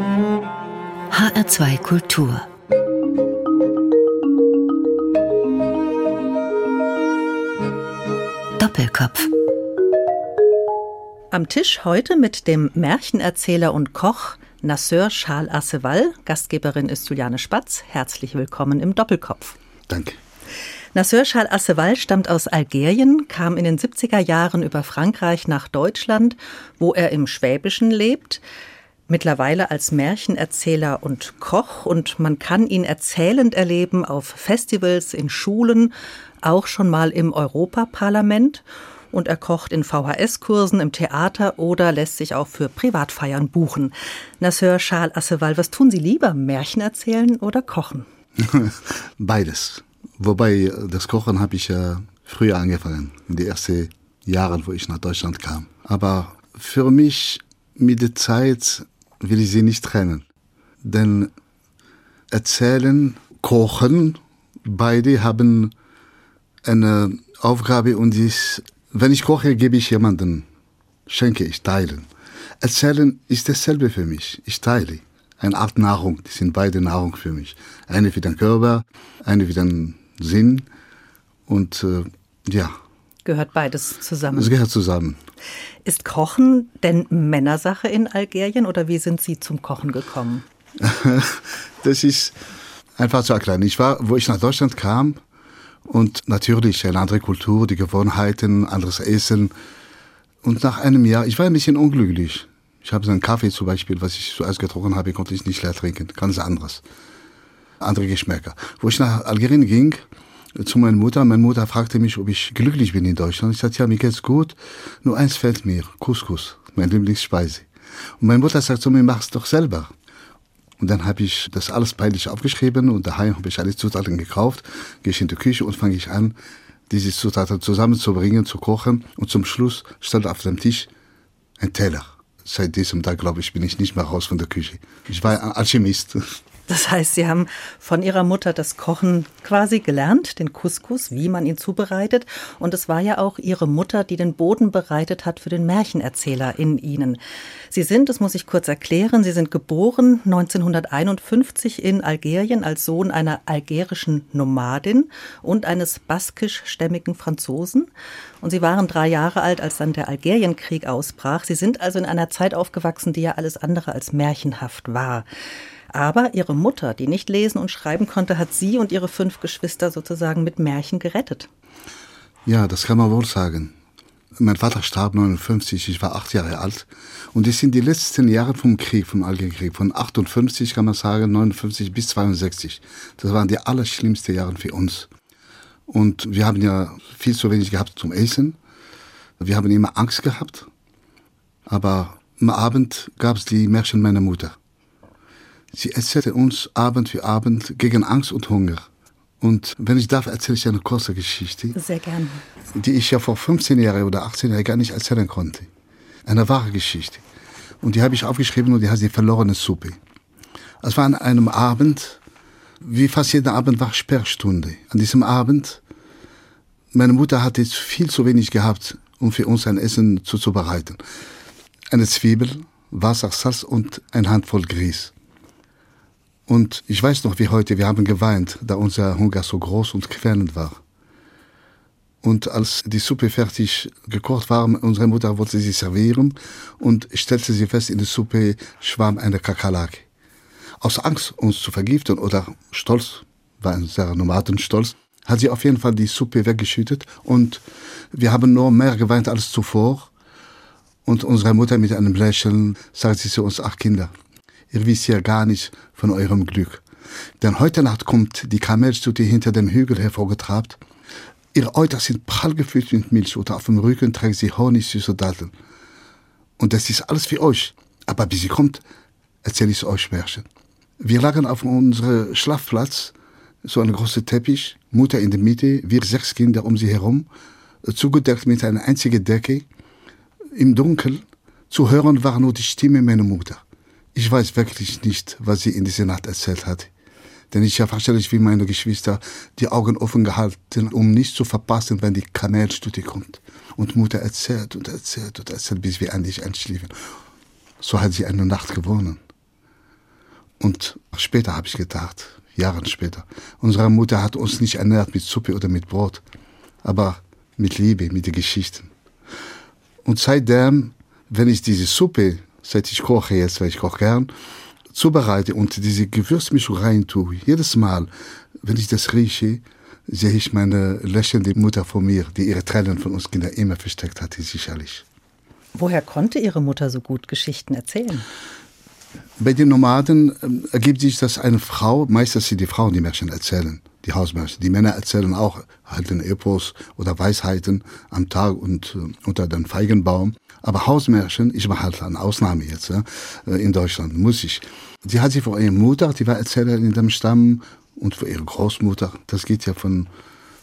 HR2 Kultur Doppelkopf Am Tisch heute mit dem Märchenerzähler und Koch Nasseur Charles Asseval. Gastgeberin ist Juliane Spatz. Herzlich willkommen im Doppelkopf. Danke. Nasseur Charles Asseval stammt aus Algerien, kam in den 70er Jahren über Frankreich nach Deutschland, wo er im Schwäbischen lebt. Mittlerweile als Märchenerzähler und Koch und man kann ihn erzählend erleben auf Festivals, in Schulen, auch schon mal im Europaparlament und er kocht in VHS-Kursen im Theater oder lässt sich auch für Privatfeiern buchen. Nasseur Charles Asseval, was tun Sie lieber, Märchen erzählen oder kochen? Beides. Wobei das Kochen habe ich ja früher angefangen, in den ersten Jahren, wo ich nach Deutschland kam. Aber für mich mit der Zeit will ich sie nicht trennen. Denn erzählen, kochen, beide haben eine Aufgabe und ist, wenn ich koche, gebe ich jemanden, schenke ich, teilen. Erzählen ist dasselbe für mich. Ich teile. Eine Art Nahrung. Die sind beide Nahrung für mich. Eine für den Körper, eine für den Sinn. Und äh, ja. Gehört beides zusammen? Es gehört zusammen. Ist Kochen denn Männersache in Algerien oder wie sind Sie zum Kochen gekommen? das ist einfach zu erklären. Ich war, wo ich nach Deutschland kam, und natürlich eine andere Kultur, die Gewohnheiten, anderes Essen. Und nach einem Jahr, ich war ein bisschen unglücklich. Ich habe so einen Kaffee zum Beispiel, was ich zuerst getrunken habe, konnte ich nicht leer trinken. Ganz anderes. Andere Geschmäcker. Wo ich nach Algerien ging, zu meiner Mutter, meine Mutter fragte mich, ob ich glücklich bin in Deutschland. Ich sagte, ja, mir geht's gut. Nur eins fällt mir. Couscous. Meine Lieblingsspeise. Und meine Mutter sagt zu mir, mach's doch selber. Und dann habe ich das alles peinlich aufgeschrieben und daheim habe ich alle Zutaten gekauft, gehe ich in die Küche und fange ich an, diese Zutaten zusammenzubringen, zu kochen. Und zum Schluss stand auf dem Tisch ein Teller. Seit diesem Tag, glaube ich, bin ich nicht mehr raus von der Küche. Ich war ein Alchemist. Das heißt, Sie haben von Ihrer Mutter das Kochen quasi gelernt, den Couscous, wie man ihn zubereitet. Und es war ja auch Ihre Mutter, die den Boden bereitet hat für den Märchenerzähler in Ihnen. Sie sind, das muss ich kurz erklären, Sie sind geboren 1951 in Algerien als Sohn einer algerischen Nomadin und eines baskischstämmigen Franzosen. Und Sie waren drei Jahre alt, als dann der Algerienkrieg ausbrach. Sie sind also in einer Zeit aufgewachsen, die ja alles andere als märchenhaft war. Aber ihre Mutter, die nicht lesen und schreiben konnte, hat sie und ihre fünf Geschwister sozusagen mit Märchen gerettet. Ja, das kann man wohl sagen. Mein Vater starb 59, ich war acht Jahre alt. Und das sind die letzten Jahre vom Krieg, vom Algerienkrieg. Von 58 kann man sagen, 59 bis 62. Das waren die allerschlimmsten Jahre für uns. Und wir haben ja viel zu wenig gehabt zum Essen. Wir haben immer Angst gehabt. Aber am Abend gab es die Märchen meiner Mutter. Sie erzählte uns Abend für Abend gegen Angst und Hunger. Und wenn ich darf, erzähle ich eine kurze Geschichte. Sehr gerne. Die ich ja vor 15 Jahren oder 18 Jahren gar nicht erzählen konnte. Eine wahre Geschichte. Und die habe ich aufgeschrieben und die heißt die verlorene Suppe. Es war an einem Abend, wie fast jeden Abend war Sperrstunde. An diesem Abend, meine Mutter hatte viel zu wenig gehabt, um für uns ein Essen zuzubereiten. Eine Zwiebel, Wasser, Salz und ein Handvoll Grieß. Und ich weiß noch wie heute, wir haben geweint, da unser Hunger so groß und quälend war. Und als die Suppe fertig gekocht war, unsere Mutter wollte sie servieren und stellte sie fest, in der Suppe schwamm eine Kakerlake. Aus Angst, uns zu vergiften oder Stolz, war ein sehr Nomadenstolz, hat sie auf jeden Fall die Suppe weggeschüttet und wir haben nur mehr geweint als zuvor. Und unsere Mutter mit einem Lächeln sagte sie zu uns, ach Kinder, ihr wisst ja gar nicht von eurem Glück. Denn heute Nacht kommt die Kamelstute hinter dem Hügel hervorgetrabt. Ihre Euter sind prall gefüllt mit Milch und auf dem Rücken trägt sie honigsüße Datteln. Und das ist alles für euch. Aber bis sie kommt, erzähle ich euch Märchen. Wir lagen auf unserem Schlafplatz, so ein großer Teppich, Mutter in der Mitte, wir sechs Kinder um sie herum, zugedeckt mit einer einzigen Decke. Im Dunkel zu hören war nur die Stimme meiner Mutter. Ich weiß wirklich nicht, was sie in dieser Nacht erzählt hat. Denn ich habe wahrscheinlich wie meine Geschwister die Augen offen gehalten, um nicht zu verpassen, wenn die Kamelstute kommt. Und Mutter erzählt und erzählt und erzählt, bis wir endlich einschliefen. So hat sie eine Nacht gewonnen. Und später habe ich gedacht, Jahre später, unsere Mutter hat uns nicht ernährt mit Suppe oder mit Brot, aber mit Liebe, mit den Geschichten. Und seitdem, wenn ich diese Suppe, seit ich koche jetzt, weil ich koche gern, zubereite und diese Gewürzmischung rein tue, jedes Mal, wenn ich das rieche, sehe ich meine lächelnde Mutter vor mir, die ihre Tränen von uns Kindern immer versteckt hatte, sicherlich. Woher konnte Ihre Mutter so gut Geschichten erzählen? Bei den Nomaden ähm, ergibt sich, dass eine Frau, meistens sind die Frauen, die Märchen erzählen, die Hausmärchen. Die Männer erzählen auch halten Epos oder Weisheiten am Tag und äh, unter dem Feigenbaum. Aber Hausmärchen, ich mache halt eine Ausnahme jetzt, äh, in Deutschland, muss ich. Die hat sie vor ihrer Mutter, die war Erzählerin in dem Stamm, und für ihre Großmutter. Das geht ja von,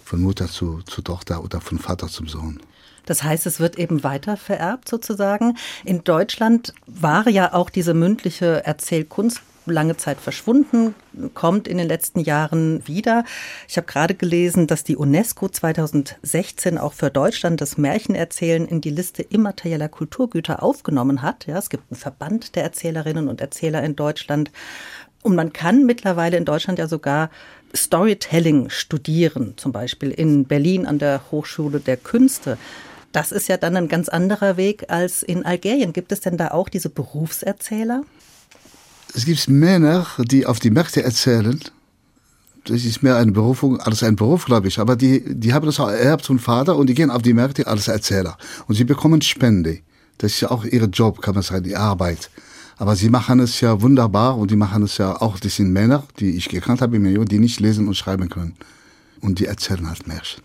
von Mutter zu, zu Tochter oder von Vater zum Sohn. Das heißt, es wird eben weiter vererbt sozusagen. In Deutschland war ja auch diese mündliche Erzählkunst lange Zeit verschwunden, kommt in den letzten Jahren wieder. Ich habe gerade gelesen, dass die UNESCO 2016 auch für Deutschland das Märchenerzählen in die Liste immaterieller Kulturgüter aufgenommen hat. Ja, es gibt einen Verband der Erzählerinnen und Erzähler in Deutschland. Und man kann mittlerweile in Deutschland ja sogar Storytelling studieren, zum Beispiel in Berlin an der Hochschule der Künste. Das ist ja dann ein ganz anderer Weg als in Algerien. Gibt es denn da auch diese Berufserzähler? Es gibt Männer, die auf die Märkte erzählen. Das ist mehr eine Berufung als ein Beruf, glaube ich. Aber die, die haben das auch ererbt von Vater und die gehen auf die Märkte als Erzähler. Und sie bekommen Spende. Das ist ja auch ihr Job, kann man sagen, die Arbeit. Aber sie machen es ja wunderbar und die machen es ja auch, das sind Männer, die ich gekannt habe, die nicht lesen und schreiben können. Und die erzählen halt Märchen.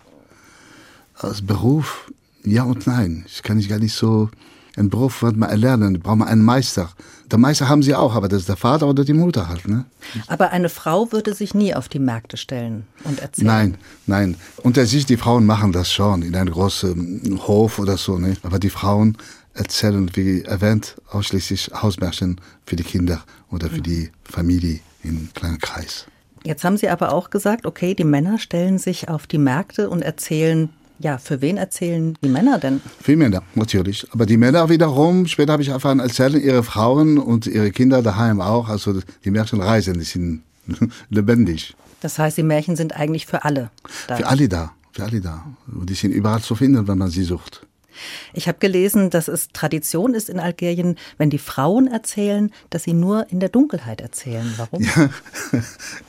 Als Beruf, ja und nein. Ich kann nicht gar nicht so, ein Beruf wird man erlernen, da braucht man einen Meister. Der Meister haben sie auch, aber das ist der Vater oder die Mutter halt. Ne? Aber eine Frau würde sich nie auf die Märkte stellen und erzählen. Nein, nein. Unter sich, die Frauen machen das schon in einem großen Hof oder so. Ne? Aber die Frauen erzählen, wie erwähnt, ausschließlich Hausmärchen für die Kinder oder für die Familie im kleinen Kreis. Jetzt haben Sie aber auch gesagt, okay, die Männer stellen sich auf die Märkte und erzählen ja, für wen erzählen die Männer denn? Für Männer, natürlich. Aber die Männer wiederum, später habe ich erfahren, erzählen ihre Frauen und ihre Kinder daheim auch. Also die Märchen reisen, die sind lebendig. Das heißt, die Märchen sind eigentlich für alle da. Für alle da, für alle da. Und die sind überall zu finden, wenn man sie sucht. Ich habe gelesen, dass es Tradition ist in Algerien, wenn die Frauen erzählen, dass sie nur in der Dunkelheit erzählen. Warum? Ja,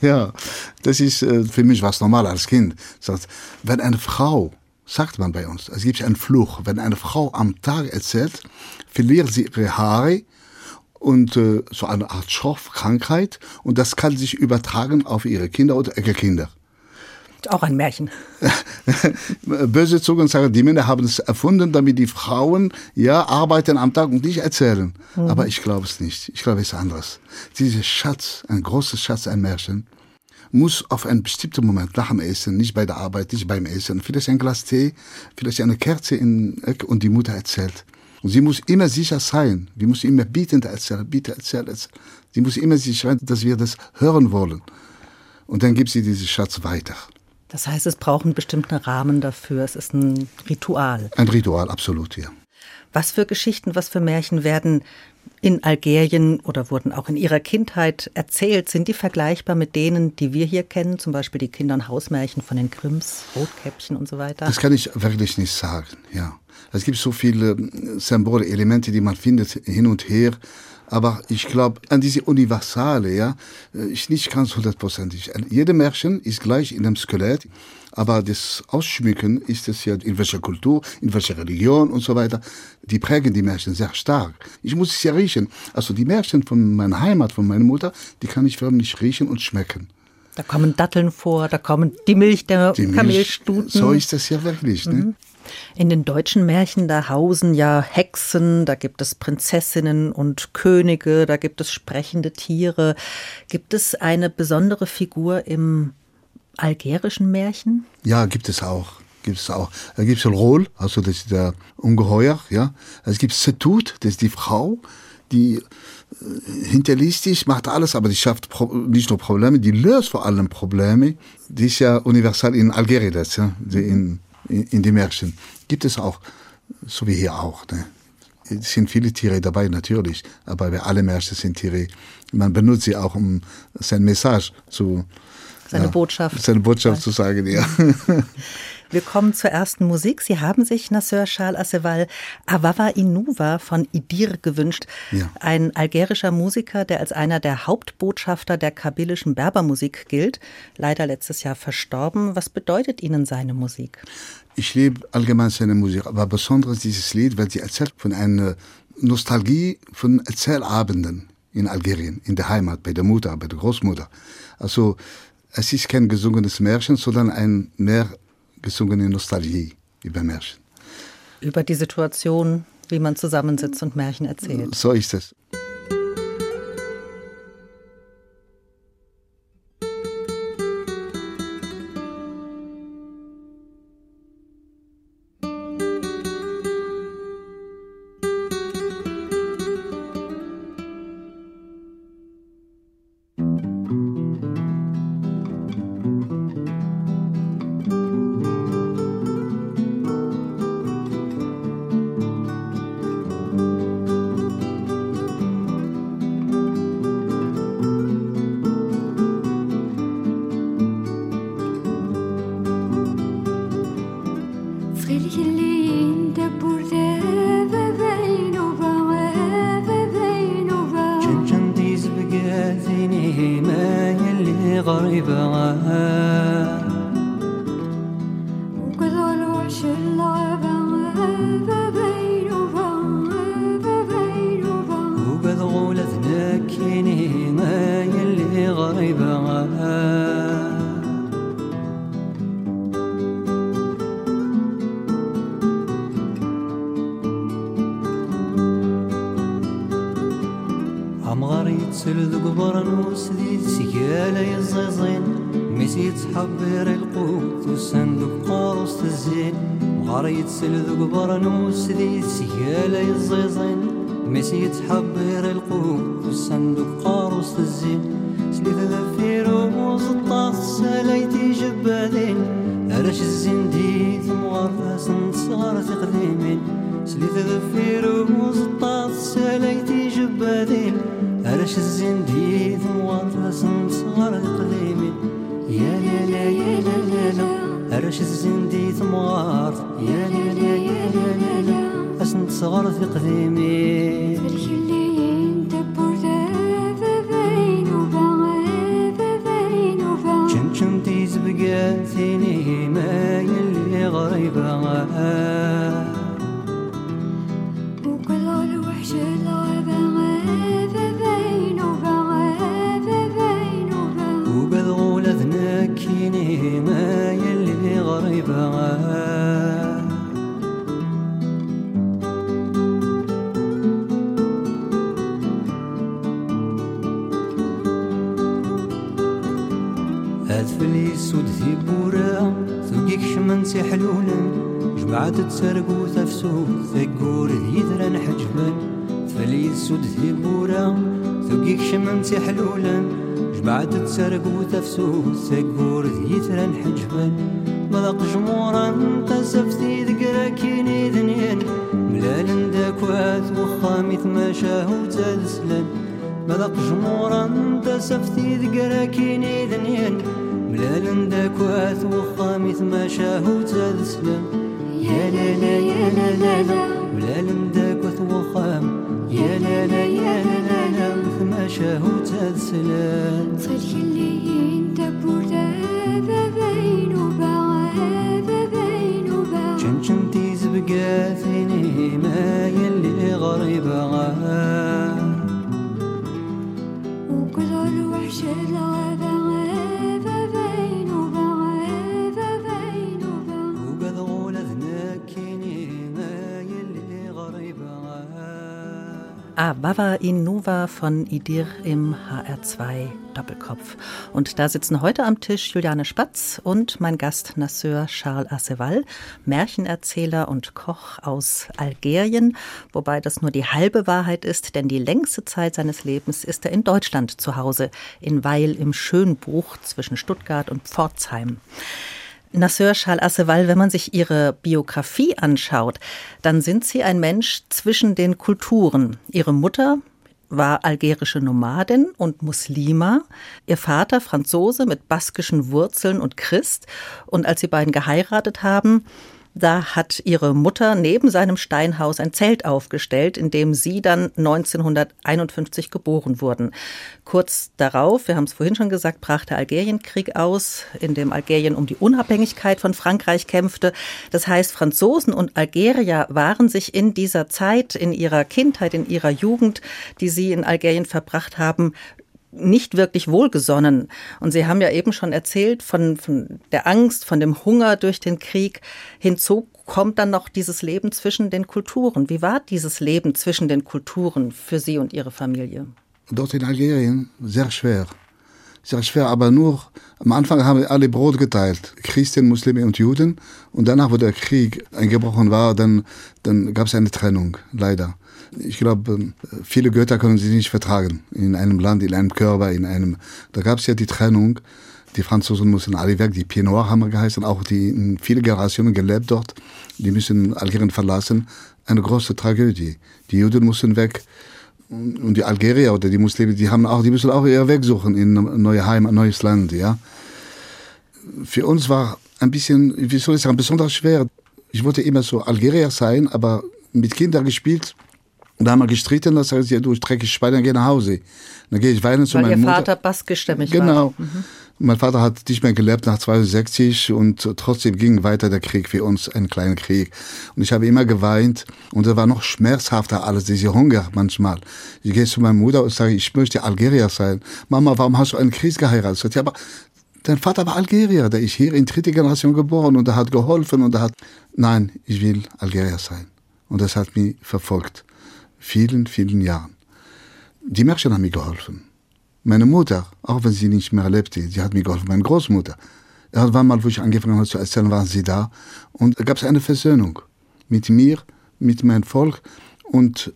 ja das ist äh, für mich was normal als Kind. Wenn eine Frau, sagt man bei uns, es gibt einen Fluch, wenn eine Frau am Tag erzählt, verliert sie ihre Haare und äh, so eine Art Schorfkrankheit und das kann sich übertragen auf ihre Kinder oder Enkelkinder. Auch ein Märchen. Böse Zungen sagen, die Männer haben es erfunden, damit die Frauen ja arbeiten am Tag und nicht erzählen. Mhm. Aber ich glaube es nicht. Ich glaube es ist anders. Dieser Schatz, ein großer Schatz, ein Märchen, muss auf einen bestimmten Moment nach dem Essen, nicht bei der Arbeit, nicht beim Essen, vielleicht ein Glas Tee, vielleicht eine Kerze in Ecke und die Mutter erzählt. Und sie muss immer sicher sein. Sie muss immer bietend erzählen, bitte erzählen. erzählen. Sie muss immer sicher sein, dass wir das hören wollen. Und dann gibt sie diesen Schatz weiter. Das heißt, es braucht einen bestimmten Rahmen dafür. Es ist ein Ritual. Ein Ritual, absolut, ja. Was für Geschichten, was für Märchen werden in Algerien oder wurden auch in ihrer Kindheit erzählt? Sind die vergleichbar mit denen, die wir hier kennen, zum Beispiel die Kinder- und Hausmärchen von den Grimms, Rotkäppchen und so weiter? Das kann ich wirklich nicht sagen, ja. Es gibt so viele Symbole, Elemente, die man findet hin und her. Aber ich glaube, an diese Universale, ja, äh, ist nicht ganz hundertprozentig. Jede Märchen ist gleich in dem Skelett, aber das Ausschmücken ist es ja in welcher Kultur, in welcher Religion und so weiter. Die prägen die Märchen sehr stark. Ich muss es ja riechen. Also die Märchen von meiner Heimat, von meiner Mutter, die kann ich förmlich riechen und schmecken. Da kommen Datteln vor, da kommen die Milch der die Milch, Kamelstuten. So ist das ja wirklich. Ne? In den deutschen Märchen, da hausen ja Hexen, da gibt es Prinzessinnen und Könige, da gibt es sprechende Tiere. Gibt es eine besondere Figur im algerischen Märchen? Ja, gibt es auch. Gibt es auch. Da gibt es Rol, also das ist der Ungeheuer, ja. Es gibt Setut, das ist die Frau, die äh, hinterlistig, macht alles, aber die schafft nicht nur Probleme, die löst vor allem Probleme. Die ist ja universal in Algerien, das, ja, in, in, in die Märchen. Gibt es auch, so wie hier auch. Ne? Es sind viele Tiere dabei, natürlich, aber bei allen Märchen sind Tiere, man benutzt sie auch, um sein Message zu, seine ja, Botschaft. Seine Botschaft zu sagen, ja. Wir kommen zur ersten Musik. Sie haben sich Nasser Charles Asseval Avava Inuva von Idir gewünscht. Ja. Ein algerischer Musiker, der als einer der Hauptbotschafter der kabylischen Berbermusik gilt. Leider letztes Jahr verstorben. Was bedeutet Ihnen seine Musik? Ich liebe allgemein seine Musik, aber besonders dieses Lied, weil sie erzählt von einer Nostalgie von Erzählabenden in Algerien, in der Heimat, bei der Mutter, bei der Großmutter. Also es ist kein gesungenes Märchen, sondern ein mehr gesungene Nostalgie über Märchen. Über die Situation, wie man zusammensitzt und Märchen erzählt. So ist es. تسلد قبر نوس ذي سكالة يزيزين ميس يتحبر نهار يتسل ذو قبر نوس ذي سيالي الزيزين ميسي يتحبر القوم في الصندوق أدفلي سود ثيبورا ثقيك شمن سي حلولا جمعت تسرقو تفسو ثقور هيدرا حجبا ثفلي سود ثيبورا ثقيك شمن سي حلولا جمعت تسرقو تفسو ثقور هيدرا حجبا ملاق جمورا قزفتي ذقرا كيني ذنين ملال داكوات وخامث ما شاهو تسلم مذاق جمورا تسفتي ذقرا كيني ذنين ملال داكواث وخامي ثما شاهو تذسلم يا لا لا يا لا لا لا ملال داكواث وخام يا لا لا يا لا لا لا ثما شاهو تذسلم صلي الليين تبور ذا بين وبعا شمشمتي زبقا ثيني ما يلي غريبا وكل الوحش الغابة Ah, Bava Innova von Idir im HR2 Doppelkopf. Und da sitzen heute am Tisch Juliane Spatz und mein Gast Nasseur Charles Asseval, Märchenerzähler und Koch aus Algerien, wobei das nur die halbe Wahrheit ist, denn die längste Zeit seines Lebens ist er in Deutschland zu Hause, in Weil im Schönbuch zwischen Stuttgart und Pforzheim. Nasseur Charles Asseval, wenn man sich Ihre Biografie anschaut, dann sind Sie ein Mensch zwischen den Kulturen. Ihre Mutter war algerische Nomadin und Muslima, ihr Vater Franzose mit baskischen Wurzeln und Christ. Und als sie beiden geheiratet haben, da hat ihre Mutter neben seinem Steinhaus ein Zelt aufgestellt, in dem sie dann 1951 geboren wurden. Kurz darauf, wir haben es vorhin schon gesagt, brach der Algerienkrieg aus, in dem Algerien um die Unabhängigkeit von Frankreich kämpfte. Das heißt, Franzosen und Algerier waren sich in dieser Zeit, in ihrer Kindheit, in ihrer Jugend, die sie in Algerien verbracht haben, nicht wirklich wohlgesonnen. Und Sie haben ja eben schon erzählt von, von der Angst, von dem Hunger durch den Krieg. Hinzu kommt dann noch dieses Leben zwischen den Kulturen. Wie war dieses Leben zwischen den Kulturen für Sie und Ihre Familie? Dort in Algerien sehr schwer. Sehr schwer, aber nur am Anfang haben wir alle Brot geteilt. Christen, Muslime und Juden. Und danach, wo der Krieg eingebrochen war, dann, dann gab es eine Trennung, leider. Ich glaube, viele Götter können sich nicht vertragen. In einem Land, in einem Körper, in einem. Da gab es ja die Trennung. Die Franzosen mussten alle weg, die Pied Noir haben geheißen, auch die in viele Generationen gelebt dort. Die müssen Algerien verlassen. Eine große Tragödie. Die Juden mussten weg. Und die Algerier oder die Muslime, die haben auch, die müssen auch ihr Weg suchen in ein neues Heim, ein neues Land, ja. Für uns war ein bisschen, wie soll ich sagen, besonders schwer. Ich wollte immer so Algerier sein, aber mit Kindern gespielt, und da haben wir gestritten, das heißt, ja, du dreckig Schwein, dann geh nach Hause. Dann gehe ich weinen zu Weil meiner Ihr Mutter. Vater baskischstämmig Genau. war. Mhm. Mein Vater hat nicht mehr gelebt nach 62 und trotzdem ging weiter der Krieg für uns, ein kleiner Krieg. Und ich habe immer geweint und es war noch schmerzhafter alles, diese Hunger manchmal. Ich gehe zu meiner Mutter und sage, ich möchte Algerier sein. Mama, warum hast du einen Krieg geheiratet? Ja, aber dein Vater war Algerier, der ist hier in dritte Generation geboren und er hat geholfen und er hat, nein, ich will Algerier sein. Und das hat mich verfolgt. Vielen, vielen Jahren. Die Menschen haben mir geholfen. Meine Mutter, auch wenn sie nicht mehr lebte, sie hat mir geholfen. Meine Großmutter. Irgendwann mal, wo ich angefangen habe zu erzählen, waren sie da. Und da gab es eine Versöhnung mit mir, mit meinem Volk. Und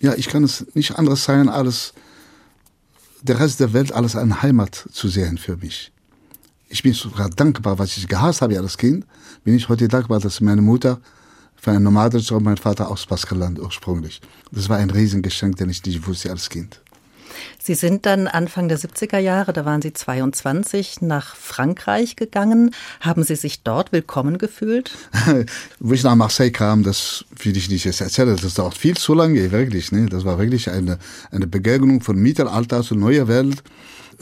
ja, ich kann es nicht anderes sein, als der Rest der Welt als eine Heimat zu sehen für mich. Ich bin sogar dankbar, was ich gehasst habe als Kind, bin ich heute dankbar, dass meine Mutter für einen Nomadenjob, mein Vater aus Baskerland ursprünglich. Das war ein Riesengeschenk, den ich nicht wusste als Kind. Sie sind dann Anfang der 70er Jahre, da waren Sie 22, nach Frankreich gegangen. Haben Sie sich dort willkommen gefühlt? Wo ich nach Marseille kam, das will ich nicht jetzt erzählen, das dauert viel zu lange, wirklich. Ne? Das war wirklich eine, eine Begegnung von Mittelalter zur neuen Welt.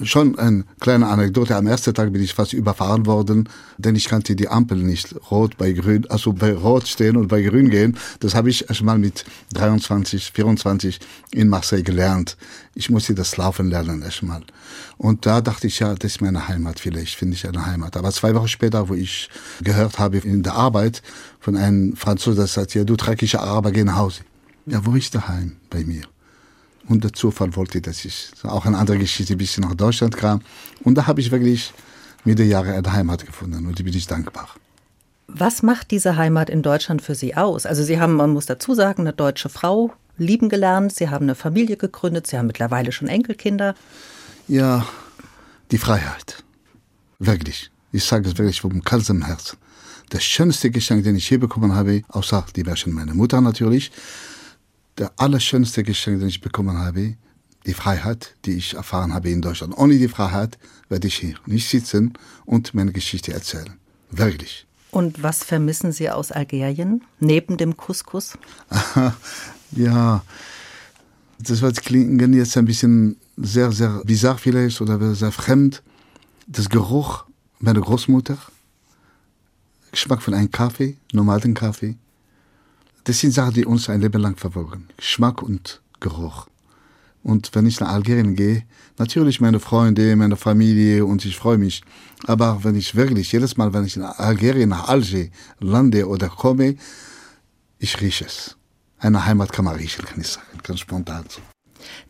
Schon eine kleine Anekdote. Am ersten Tag bin ich fast überfahren worden, denn ich kannte die Ampel nicht. Rot bei grün, also bei Rot stehen und bei grün gehen. Das habe ich erst mal mit 23, 24 in Marseille gelernt. Ich musste das Laufen lernen erst mal. Und da dachte ich, ja, das ist meine Heimat. Vielleicht finde ich eine Heimat. Aber zwei Wochen später, wo ich gehört habe in der Arbeit von einem Franzosen, der sagt, ja, du dreckige Araber, geh nach Hause. Ja, wo ist daheim bei mir? Und der Zufall wollte, dass ich auch eine andere Geschichte ein bisschen nach Deutschland kam. Und da habe ich wirklich mit der Jahre eine Heimat gefunden und die bin ich dankbar. Was macht diese Heimat in Deutschland für Sie aus? Also Sie haben, man muss dazu sagen, eine deutsche Frau lieben gelernt, Sie haben eine Familie gegründet, Sie haben mittlerweile schon Enkelkinder. Ja, die Freiheit. Wirklich. Ich sage es wirklich vom ganzem Herzen. Das schönste Geschenk, den ich je bekommen habe, außer die Menschen meiner Mutter natürlich, der allerschönste Geschenk, den ich bekommen habe, die Freiheit, die ich erfahren habe in Deutschland. Ohne die Freiheit werde ich hier nicht sitzen und meine Geschichte erzählen. Wirklich. Und was vermissen Sie aus Algerien neben dem Couscous? ja, das wird klingen jetzt ein bisschen sehr, sehr bizarr vielleicht oder sehr fremd. Das Geruch meiner Großmutter, Geschmack von einem Kaffee, normalen Kaffee. Das sind Sachen, die uns ein Leben lang verfolgen. Geschmack und Geruch. Und wenn ich nach Algerien gehe, natürlich meine Freunde, meine Familie und ich freue mich. Aber wenn ich wirklich, jedes Mal, wenn ich in Algerien nach Alger lande oder komme, ich rieche es. Eine Heimat kann man riechen, kann ich sagen, ganz spontan so.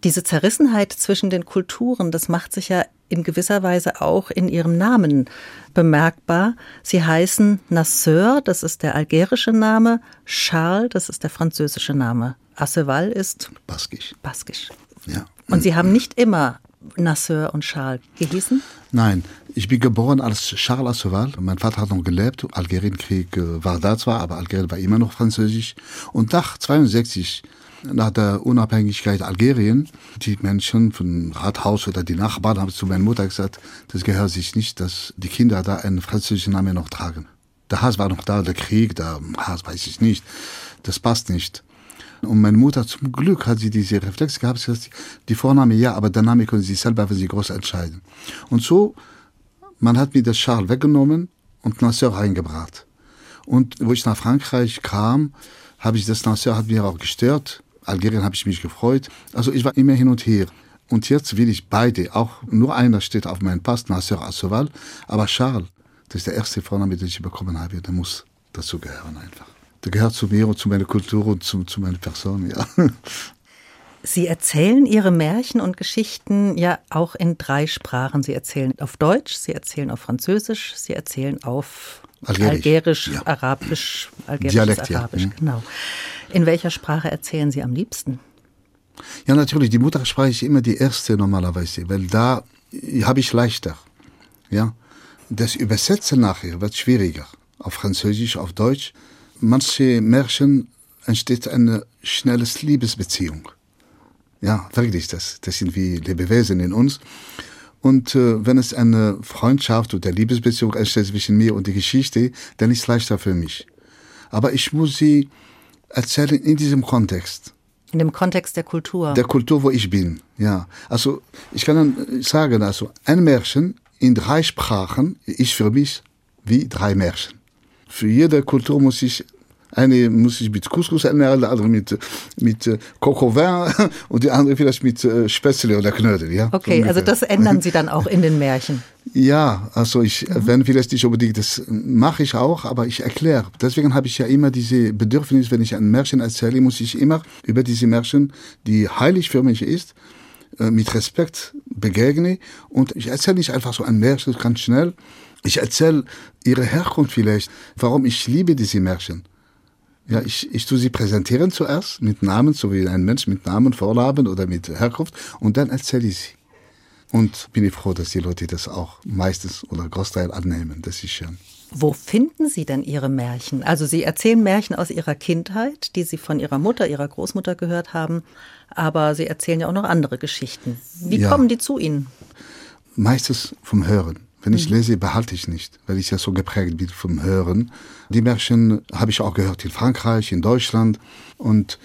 Diese Zerrissenheit zwischen den Kulturen, das macht sich ja in gewisser Weise auch in ihrem Namen bemerkbar. Sie heißen Nasseur, das ist der algerische Name, Charles, das ist der französische Name. Asseval ist Baskisch. baskisch. Ja. Und Sie haben nicht immer Nasseur und Charles gehießen? Nein, Ich bin geboren als Charles Asseval. Mein Vater hat noch gelebt. Algerienkrieg äh, war da zwar, aber Algerien war immer noch französisch. Und nach 62, nach der Unabhängigkeit Algerien, die Menschen vom Rathaus oder die Nachbarn haben zu meiner Mutter gesagt, das gehört sich nicht, dass die Kinder da einen französischen Namen noch tragen. Der Hass war noch da, der Krieg, der Hass weiß ich nicht. Das passt nicht. Und meine Mutter, zum Glück, hat sie diese Reflex gehabt, sie hat die Vorname ja, aber der Name können sie selber, wenn sie groß entscheiden. Und so, man hat mir das Schal weggenommen und Nasser reingebracht. Und wo ich nach Frankreich kam, habe ich das Nasser hat mir auch gestört. Algerien habe ich mich gefreut. Also ich war immer hin und her. Und jetzt will ich beide, auch nur einer steht auf meinem Pass, Nasser Assoval, aber Charles, das ist der erste Vorname, den ich bekommen habe, der muss dazu gehören einfach. Der gehört zu mir und zu meiner Kultur und zu, zu meiner Person, ja. Sie erzählen Ihre Märchen und Geschichten ja auch in drei Sprachen. Sie erzählen auf Deutsch, Sie erzählen auf Französisch, Sie erzählen auf Algerisch, ja. Arabisch, Algerisch, Dialekt, ja. Arabisch, Mhm. genau. In welcher Sprache erzählen Sie am liebsten? Ja, natürlich, die Muttersprache ist immer die erste normalerweise, weil da habe ich leichter. Ja, das Übersetzen nachher wird schwieriger. Auf Französisch, auf Deutsch. Manche Märchen entsteht eine schnelle Liebesbeziehung. Ja, wirklich, das, das sind wie Lebewesen in uns. Und äh, wenn es eine Freundschaft oder Liebesbeziehung entsteht zwischen mir und der Geschichte, dann ist es leichter für mich. Aber ich muss sie erzählen in diesem Kontext In dem Kontext der Kultur. der Kultur, wo ich bin. Ja, also ich kann dann sagen, also ein Märchen in drei Sprachen ist für mich wie drei Märchen. Für jede Kultur muss ich eine muss ich mit Couscous ernähren, der andere mit mit äh, Coco Vin und die andere vielleicht mit äh, Spätzle oder Knödel. Ja, So okay, also ungefähr. das ändern Sie dann auch in den Märchen. Ja, also ich, wenn vielleicht nicht unbedingt, das mache ich auch, aber ich erkläre. Deswegen habe ich ja immer diese Bedürfnis, wenn ich ein Märchen erzähle, muss ich immer über diese Märchen, die heilig für mich ist, mit Respekt begegne. Und ich erzähle nicht einfach so ein Märchen ganz schnell. Ich erzähle ihre Herkunft vielleicht, warum ich liebe diese Märchen. Ja, ich, ich tue sie präsentieren zuerst mit Namen, so wie ein Mensch mit Namen, Vornamen oder mit Herkunft, und dann erzähle ich sie. Und bin ich froh, dass die Leute das auch meistens oder Großteil annehmen. Das ist schön. Wo finden Sie denn Ihre Märchen? Also Sie erzählen Märchen aus Ihrer Kindheit, die Sie von Ihrer Mutter, Ihrer Großmutter gehört haben, aber Sie erzählen ja auch noch andere Geschichten. Wie Ja. kommen die zu Ihnen? Meistens vom Hören. Wenn ich lese, behalte ich nicht, weil ich ja so geprägt bin vom Hören. Die Märchen habe ich auch gehört in Frankreich, in Deutschland. Und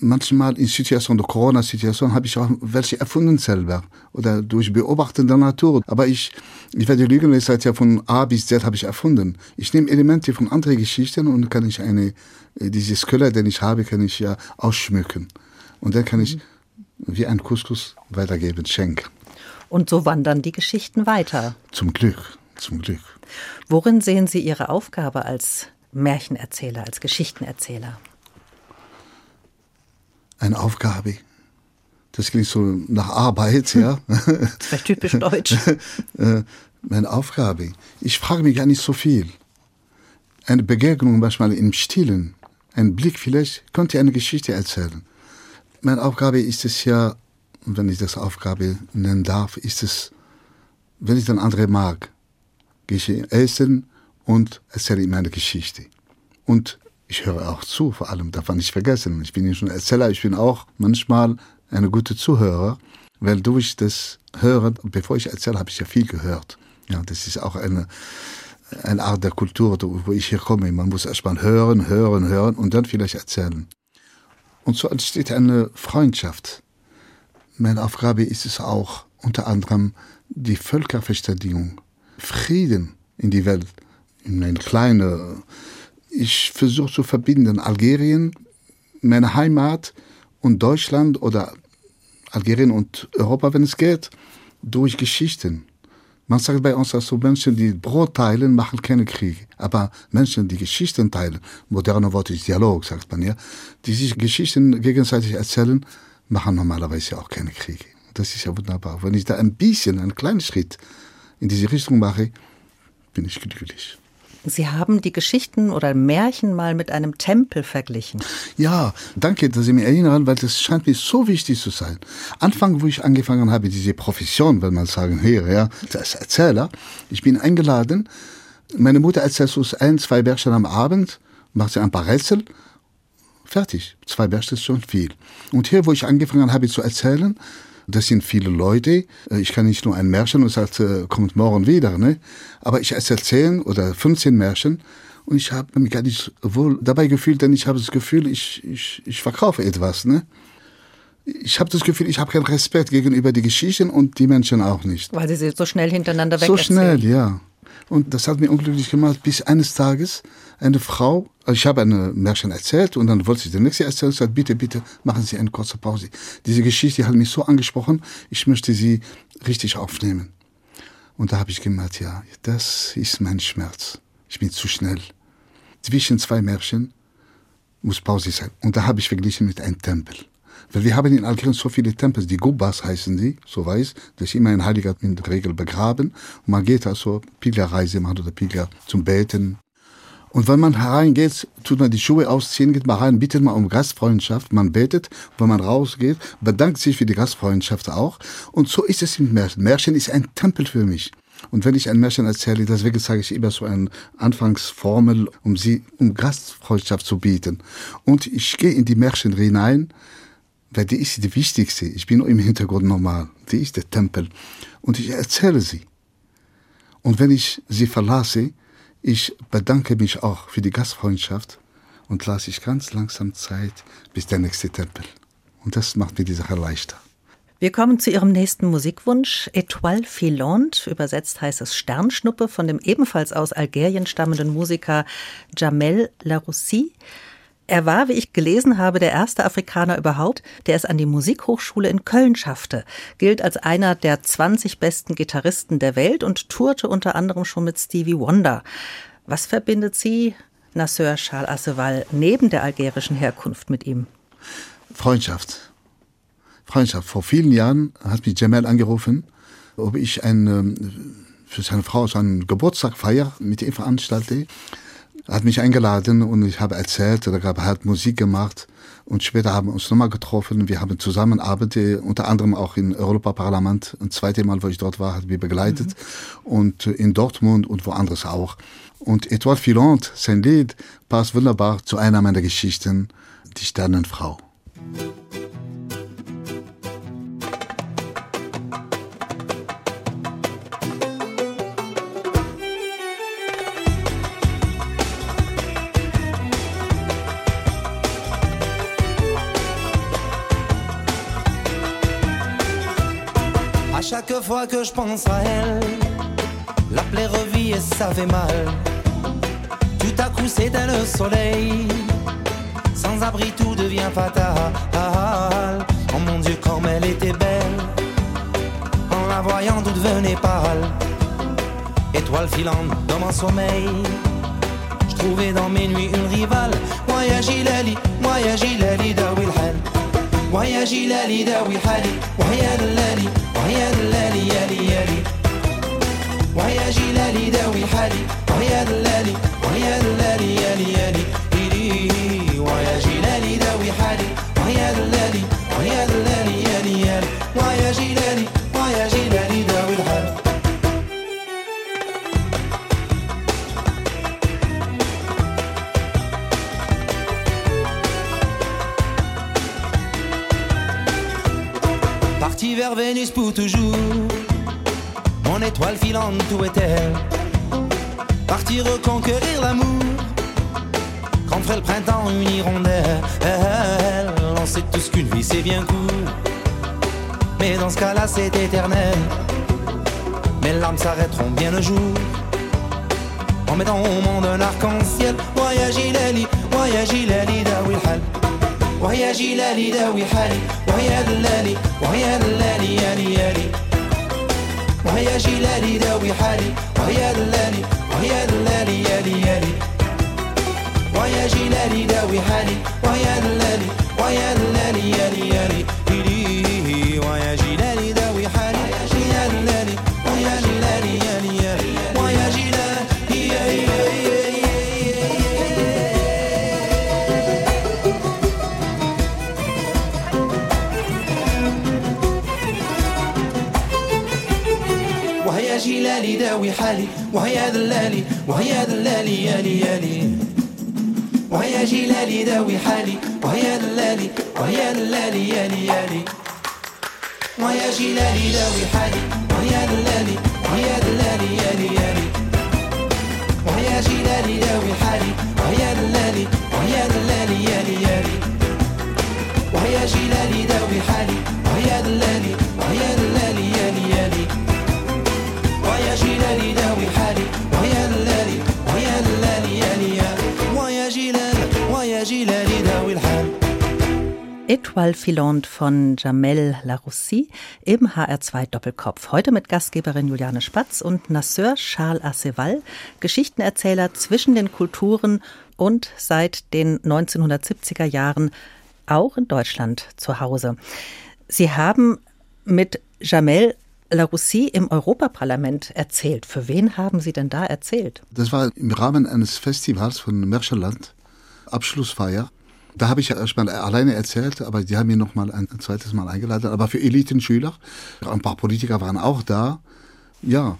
manchmal in Situation der Corona-Situation habe ich auch welche erfunden selber oder durch Beobachten der Natur. Aber ich, ich werde lügen, ich sage ja von A bis Z habe ich erfunden. Ich nehme Elemente von anderen Geschichten und kann ich eine, äh, dieses Skelett, den ich habe, kann ich ja ausschmücken. Und dann kann ich wie ein Couscous weitergeben, schenken. Und so wandern die Geschichten weiter. Zum Glück, zum Glück. Worin sehen Sie Ihre Aufgabe als Märchenerzähler, als Geschichtenerzähler? Eine Aufgabe. Das klingt so nach Arbeit, ja. Das ist vielleicht typisch deutsch. Äh, Meine Aufgabe. Ich frage mich gar nicht so viel. Eine Begegnung manchmal im Stillen, ein Blick vielleicht, könnte eine Geschichte erzählen. Meine Aufgabe ist es ja, wenn ich das Aufgabe nennen darf, ist es, wenn ich den anderen mag, gehe ich essen und erzähle ihm eine Geschichte. Und ich höre auch zu, vor allem darf man nicht vergessen. Ich bin nicht nur Erzähler, ich bin auch manchmal eine gute Zuhörer, weil durch das Hören, bevor ich erzähle, habe ich ja viel gehört. Ja, das ist auch eine, eine Art der Kultur, wo ich hier komme. Man muss erstmal hören, hören, hören und dann vielleicht erzählen. Und so entsteht eine Freundschaft. Meine Aufgabe ist es auch, unter anderem die Völkerverständigung, Frieden in die Welt, in eine kleine. Ich versuche zu verbinden Algerien, meine Heimat und Deutschland oder Algerien und Europa, wenn es geht, durch Geschichten. Man sagt bei uns, dass so Menschen, die Brot teilen, machen keine Kriege. Aber Menschen, die Geschichten teilen, moderne Wort ist Dialog, sagt man ja, die sich Geschichten gegenseitig erzählen, machen normalerweise auch keine Kriege. Das ist ja wunderbar. Wenn ich da ein bisschen, einen kleinen Schritt in diese Richtung mache, bin ich glücklich. Sie haben die Geschichten oder Märchen mal mit einem Tempel verglichen. Ja, danke, dass Sie mich erinnern, weil das scheint mir so wichtig zu sein. Anfang, wo ich angefangen habe, diese Profession, wenn man sagen, hier, ja, als Erzähler, ich bin eingeladen, meine Mutter erzählt uns ein, zwei Bärchen am Abend, macht sie ein paar Rätsel, fertig. Zwei Bärchen ist schon viel. Und hier, wo ich angefangen habe zu erzählen, das sind viele Leute. Äh, Ich kann nicht nur ein Märchen und sage, kommt morgen wieder, ne? Aber ich erzähle 10 oder 15 Märchen und ich habe mich gar nicht wohl dabei gefühlt, denn ich habe das Gefühl, ich, ich, ich verkaufe etwas, ne? Ich habe das Gefühl, ich habe keinen Respekt gegenüber die Geschichten und die Menschen auch nicht. Weil Sie sie so schnell hintereinander weg So schnell, ja. Und das hat mir unglücklich gemacht, bis eines Tages eine Frau, also ich habe eine Märchen erzählt und dann wollte sie den nächste erzählen und sagt, bitte, bitte, machen Sie eine kurze Pause. Diese Geschichte hat mich so angesprochen, ich möchte sie richtig aufnehmen. Und da habe ich gemerkt, ja, das ist mein Schmerz. Ich bin zu schnell. Zwischen zwei Märchen muss Pause sein. Und da habe ich verglichen mit einem Tempel. Weil wir haben in Algerien so viele Tempel, die Gubbas heißen die, so weiß, das ist immer ein Heiliger in der Regel begraben. Und man geht also Pilgerreise machen oder Pilger zum Beten. Und wenn man hereingeht, tut man die Schuhe ausziehen, geht mal rein, bittet mal um Gastfreundschaft, man betet. Wenn man rausgeht, bedankt sich für die Gastfreundschaft auch. Und so ist es mit Märchen. Märchen ist ein Tempel für mich. Und wenn ich ein Märchen erzähle, deswegen sage ich immer so eine Anfangsformel, um sie, um Gastfreundschaft zu bieten. Und ich gehe in die Märchen hinein, weil die ist die wichtigste. Ich bin nur im Hintergrund normal. Die ist der Tempel. Und ich erzähle sie. Und wenn ich sie verlasse, ich bedanke mich auch für die Gastfreundschaft und lasse ich ganz langsam Zeit bis der nächste Tempel. Und das macht mir die Sache leichter. Wir kommen zu Ihrem nächsten Musikwunsch. Étoile filante, übersetzt heißt es Sternschnuppe, von dem ebenfalls aus Algerien stammenden Musiker Jamel Laroussi. Er war, wie ich gelesen habe, der erste Afrikaner überhaupt, der es an die Musikhochschule in Köln schaffte, gilt als einer der 20 besten Gitarristen der Welt und tourte unter anderem schon mit Stevie Wonder. Was verbindet Sie, Nasser Charles Asseval, neben der algerischen Herkunft mit ihm? Freundschaft. Freundschaft. Vor vielen Jahren hat mich Jamal angerufen, ob ich ein, ähm, für seine Frau so einen Geburtstagfeier mit ihm veranstalte. Er hat mich eingeladen und ich habe erzählt, er hat Musik gemacht und später haben wir uns nochmal getroffen. Wir haben zusammen Abende, unter anderem auch im Europaparlament, ein zweites Mal, wo ich dort war, hat wir begleitet und in Dortmund und woanders auch. Und Etoile Filante, sein Lied, passt wunderbar zu einer meiner Geschichten, die Sternenfrau. À chaque fois que je pense à elle, l'appeler revit et ça fait mal. Tout à coup s'éteint le soleil, sans abri tout devient fatal. Oh mon Dieu, comme elle était belle, en la voyant tout devenait pâle. Étoile filante dans mon sommeil, je trouvais dans mes nuits une rivale. Moi ya Gilali, moi ya Gilali, dawi وهي جلالي داوي حالي وهي دلالي وهي دلالي يالي يالي وهي جلالي داوي حالي وهي دلالي pour toujours. Mon étoile filante, où est-elle Partir reconquérir l'amour. Quand ferait le printemps une hirondelle On sait tous qu'une vie c'est bien court. Mais dans ce cas-là, c'est éternel. Mes larmes s'arrêteront bien le jour. En mettant au monde un arc-en-ciel. Voyage il est voyage il est وهي جلالي داوي حالي وهي دلالي وهي دلالي يا ليالي يعني، يعني. وهي جلالي داوي حالي وهي دلالي وهي دلالي يا ليالي يعني، وهي جلالي داوي حالي وهي دلالي وهي دلالي يا ليالي وهي جلالي داوي حالي وهيا دلالي وهيا دلالي يالي يالي وهيا جلالي داوي حالي وهيا دلالي وهيا دلالي يالي يالي وهيا جلالي داوي حالي وهيا دلالي وهيا دلالي يالي يالي وهيا جلالي داوي حالي وهيا دلالي وهيا دلالي يالي يالي وهيا جلالي داوي حالي وهيا دلالي وهيا دلالي Etoile Filante von Jamel Laroussi im HR2 Doppelkopf. Heute mit Gastgeberin Juliane Spatz und Nasseur Charles Aceval, Geschichtenerzähler zwischen den Kulturen und seit den 1970er Jahren auch in Deutschland zu Hause. Sie haben mit Jamel Laroussi im Europaparlament erzählt. Für wen haben Sie denn da erzählt? Das war im Rahmen eines Festivals von Märchenland, Abschlussfeier. Da habe ich ja erstmal alleine erzählt, aber die haben mich noch mal ein zweites Mal eingeladen. Aber für Elitenschüler, ein paar Politiker waren auch da. Ja,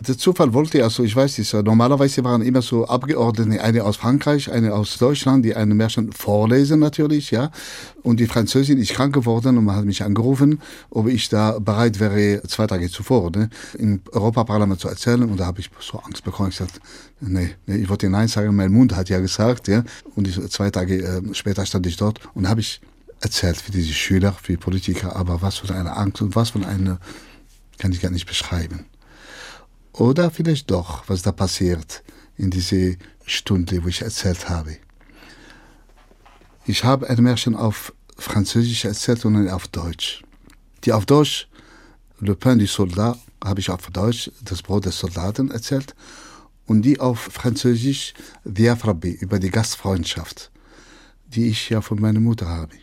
der Zufall wollte ja so, ich weiß nicht, normalerweise waren immer so Abgeordnete, eine aus Frankreich, eine aus Deutschland, die eine Märchen vorlesen natürlich, ja. Und die Französin ist krank geworden und man hat mich angerufen, ob ich da bereit wäre, zwei Tage zuvor, ne, im Europaparlament zu erzählen. Und da habe ich so Angst bekommen. Ich sagte, nee, nee, ich wollte Nein sagen, mein Mund hat ja gesagt, ja. Und ich, zwei Tage äh, später stand ich dort und habe ich erzählt für diese Schüler, für Politiker, aber was für eine Angst und was für eine, kann ich gar nicht beschreiben. Oder vielleicht doch, was da passiert in diese Stunde, wo ich erzählt habe. Ich habe ein Märchen auf Französisch erzählt und auf Deutsch. Die auf Deutsch, Le Pain du Soldat, habe ich auf Deutsch das Brot des Soldaten erzählt. Und die auf Französisch, Diafrabe, über die Gastfreundschaft, die ich ja von meiner Mutter habe.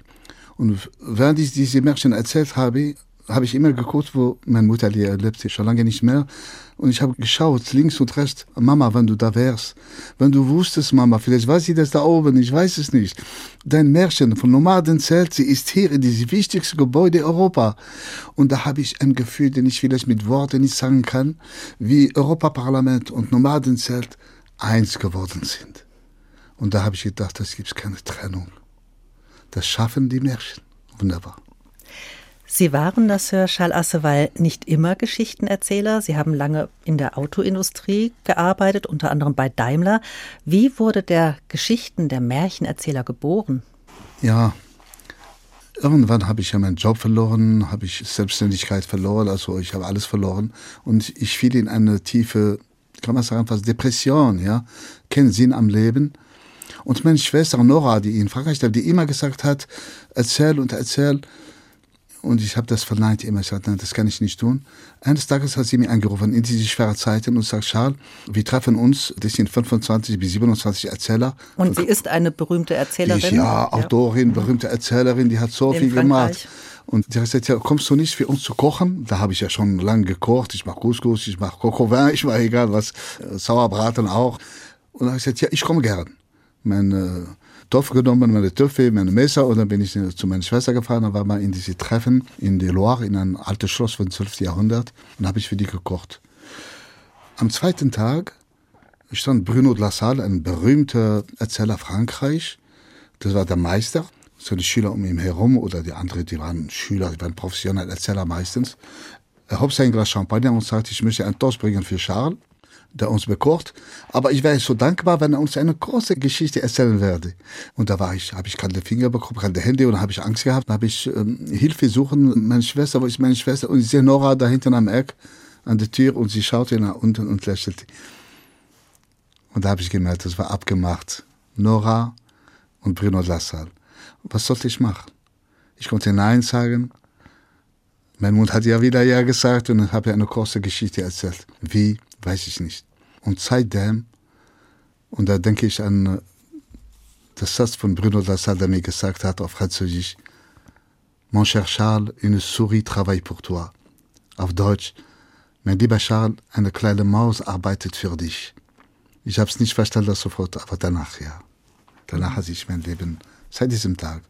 Und während ich diese Märchen erzählt habe, habe ich immer geguckt, wo meine Mutter lebte, schon lange nicht mehr. Und ich habe geschaut, links und rechts, Mama, wenn du da wärst, wenn du wusstest, Mama, vielleicht weiß sie das da oben, ich weiß es nicht. Dein Märchen von Nomadenzelt, sie ist hier in diesem wichtigsten Gebäude Europa. Und da habe ich ein Gefühl, den ich vielleicht mit Worten nicht sagen kann, wie Europaparlament und Nomadenzelt eins geworden sind. Und da habe ich gedacht, das gibt keine Trennung. Das schaffen die Märchen. Wunderbar. Sie waren, das Charles Asseval, nicht immer Geschichtenerzähler. Sie haben lange in der Autoindustrie gearbeitet, unter anderem bei Daimler. Wie wurde der Geschichten, der Märchenerzähler geboren? Ja, irgendwann habe ich ja meinen Job verloren, habe ich Selbstständigkeit verloren, also ich habe alles verloren und ich fiel in eine tiefe, kann man sagen, fast Depression, ja, keinen Sinn am Leben. Und meine Schwester Nora, die in Frankreich, die immer gesagt hat, erzähl und erzähl, und ich habe das verneint immer. Ich sagte, nein, das kann ich nicht tun. Eines Tages hat sie mich angerufen in diese schweren Zeiten und sagt, Charles, wir treffen uns, das sind 25 bis 27 Erzähler. Und sie ist eine berühmte Erzählerin? Ich, ja, Autorin, ja. berühmte Erzählerin, die hat so in viel Frankreich. gemacht. Und sie hat gesagt, ja, kommst du nicht für uns zu kochen? Da habe ich ja schon lange gekocht. Ich mache Couscous, ich mache Cocovin, ich mache egal was, Sauerbraten auch. Und da habe ich gesagt, ja, ich komme gern. Mein äh, Topf genommen, meine Töpfe, meine Messer und dann bin ich zu meiner Schwester gefahren. Dann war mal in diese Treffen in der Loire, in ein altes Schloss vom 12. Jahrhundert und habe ich für die gekocht. Am zweiten Tag stand Bruno de la Salle, ein berühmter Erzähler Frankreich. Das war der Meister. So die Schüler um ihn herum oder die anderen, die waren Schüler, die waren professionelle Erzähler meistens. Er hob sein Glas Champagner und sagte, ich möchte einen Toast bringen für Charles der uns bekocht. Aber ich wäre so dankbar, wenn er uns eine große Geschichte erzählen würde. Und da war ich, habe ich kalte Finger bekommen, kalte Hände und habe ich Angst gehabt. Dann habe ich ähm, Hilfe suchen. Meine Schwester, wo ist meine Schwester? Und ich sehe Nora da hinten am Eck an der Tür und sie schaute nach unten und lächelte. Und da habe ich gemerkt, das war abgemacht. Nora und Bruno Lassalle. Was sollte ich machen? Ich konnte Nein sagen. Mein Mund hat ja wieder Ja gesagt und habe eine große Geschichte erzählt. Wie weiß ich nicht. Und seitdem, und da denke ich an äh, das Satz von Bruno Lassalle, der mir gesagt hat auf Französisch, Mon cher Charles, une souris travaille pour toi. Auf Deutsch, mein lieber Charles, eine kleine Maus arbeitet für dich. Ich habe es nicht verstanden sofort, aber danach ja. Danach hat sich mein Leben seit diesem Tag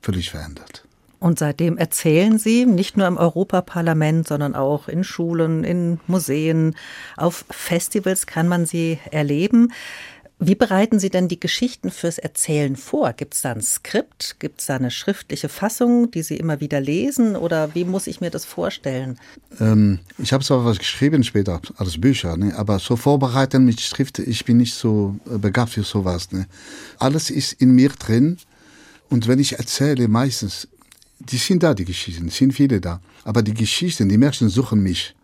völlig verändert. Und seitdem erzählen Sie nicht nur im Europaparlament, sondern auch in Schulen, in Museen, auf Festivals kann man sie erleben. Wie bereiten Sie denn die Geschichten fürs Erzählen vor? Gibt es da ein Skript? Gibt es da eine schriftliche Fassung, die Sie immer wieder lesen? Oder wie muss ich mir das vorstellen? Ähm, ich habe zwar was geschrieben später als Bücher, ne? aber so vorbereiten mit Schrift, ich bin nicht so äh, begabt für sowas. Ne? Alles ist in mir drin. Und wenn ich erzähle, meistens, die sind da, die Geschichten, sind viele da. Aber die Geschichten, die Märchen suchen mich.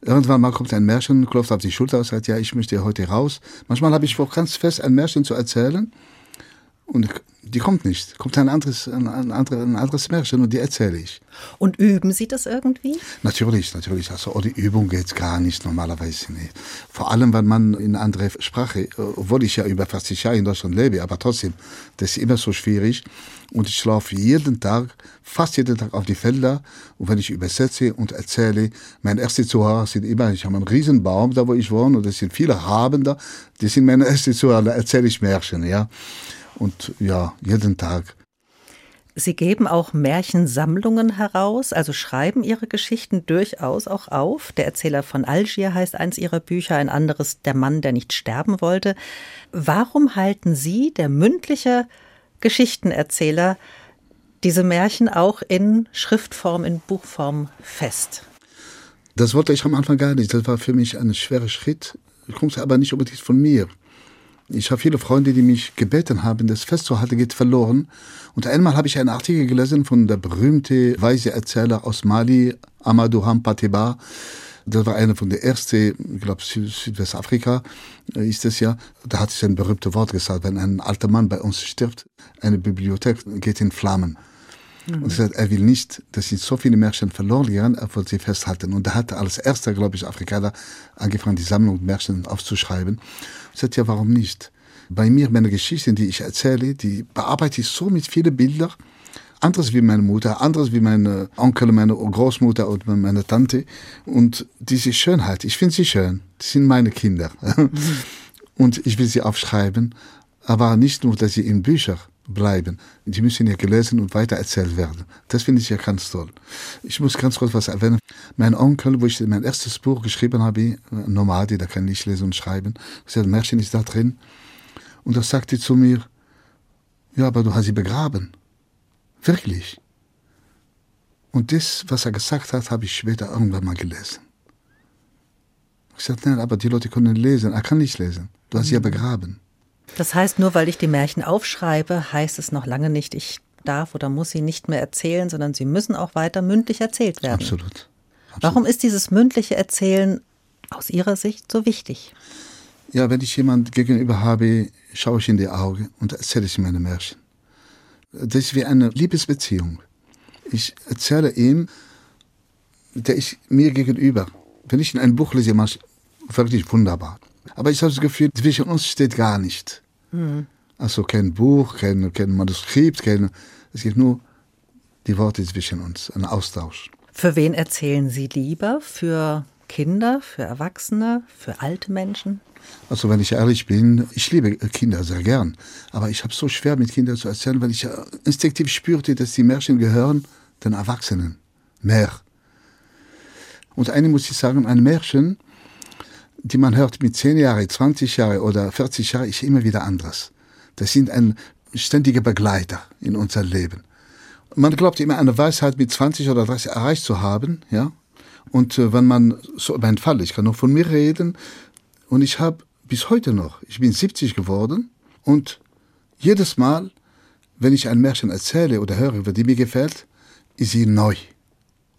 Irgendwann mal kommt ein Märchen, klopft auf die Schulter und sagt, ja, ich möchte heute raus. Manchmal habe ich vor, ganz fest ein Märchen zu erzählen und die kommt nicht. Kommt ein anderes, ein, ein, anderes, ein anderes Märchen und die erzähle ich. Und üben Sie das irgendwie? Natürlich, natürlich. Also ohne Übung geht gar nicht normalerweise nicht. Vor allem, wenn man in andere Sprache, obwohl ich ja über 40 Jahre in Deutschland lebe, aber trotzdem, das ist immer so schwierig. Und ich laufe jeden Tag, fast jeden Tag auf die Felder. Und wenn ich übersetze und erzähle, mein erste Zuhörer sind immer, ich habe einen Riesenbaum da, wo ich wohne, und es sind viele Haben da, die sind meine erste Zuhörer, da erzähle ich Märchen, ja. Und ja, jeden Tag. Sie geben auch Märchensammlungen heraus, also schreiben Ihre Geschichten durchaus auch auf. Der Erzähler von Algier heißt eins Ihrer Bücher, ein anderes Der Mann, der nicht sterben wollte. Warum halten Sie, der mündliche Geschichtenerzähler, diese Märchen auch in Schriftform, in Buchform fest? Das wollte ich am Anfang gar nicht. Das war für mich ein schwerer Schritt. Kommt aber nicht unbedingt von mir. Ich habe viele Freunde, die mich gebeten haben, das festzuhalten, geht verloren. Und einmal habe ich einen Artikel gelesen von der berühmte weise Erzähler aus Mali, Amadou Hampateba. Das war einer von der ersten, ich glaube Südwestafrika ist das ja. Da hat sich ein berühmtes Wort gesagt, wenn ein alter Mann bei uns stirbt, eine Bibliothek geht in Flammen. Mhm. Und er sagt, er will nicht, dass sind so viele Märchen verloren gegangen, er wollte sie festhalten. Und da hat er als erster, glaube ich, Afrikaner angefangen, die Sammlung Märchen aufzuschreiben. Ich sagte, ja, warum nicht? Bei mir, meine Geschichten, die ich erzähle, die bearbeite ich so mit vielen Bildern. Anderes wie meine Mutter, anderes wie meine Onkel, meine Großmutter und meine Tante. Und diese Schönheit, ich finde sie schön. Das sind meine Kinder. und ich will sie aufschreiben. Aber nicht nur, dass sie in Büchern bleiben. Die müssen ja gelesen und weitererzählt werden. Das finde ich ja ganz toll. Ich muss ganz kurz was erwähnen. Mein Onkel, wo ich mein erstes Buch geschrieben habe, Nomade, da kann ich lesen und schreiben, gesagt, Märchen ist da drin. Und da sagte zu mir, ja, aber du hast sie begraben. Wirklich. Und das, was er gesagt hat, habe ich später irgendwann mal gelesen. Ich sagte, nein, aber die Leute können lesen. Er kann nicht lesen. Du hast sie ja begraben. Das heißt, nur weil ich die Märchen aufschreibe, heißt es noch lange nicht, ich darf oder muss sie nicht mehr erzählen, sondern sie müssen auch weiter mündlich erzählt werden. Absolut. Absolut. Warum ist dieses mündliche Erzählen aus Ihrer Sicht so wichtig? Ja, wenn ich jemand gegenüber habe, schaue ich in die Augen und erzähle ich meine Märchen. Das ist wie eine Liebesbeziehung. Ich erzähle ihm, der ist mir gegenüber. Wenn ich in ein Buch lese, mache ich wirklich wunderbar. Aber ich habe das Gefühl, zwischen uns steht gar nicht. Mhm. Also kein Buch, kein, kein Manuskript, kein, es gibt nur die Worte zwischen uns, ein Austausch. Für wen erzählen Sie lieber? Für Kinder, für Erwachsene, für alte Menschen? Also wenn ich ehrlich bin, ich liebe Kinder sehr gern, aber ich habe so schwer mit Kindern zu erzählen, weil ich instinktiv spürte, dass die Märchen gehören den Erwachsenen mehr. Und eine muss ich sagen, ein Märchen, die man hört mit 10 Jahren, 20 Jahren oder 40 Jahren, ist immer wieder anders. Das sind ein ständiger Begleiter in unser Leben. Man glaubt immer, eine Weisheit mit 20 oder 30 erreicht zu haben, ja. Und äh, wenn man, so mein Fall, ich kann nur von mir reden, und ich habe bis heute noch, ich bin 70 geworden, und jedes Mal, wenn ich ein Märchen erzähle oder höre, über die mir gefällt, ist sie neu.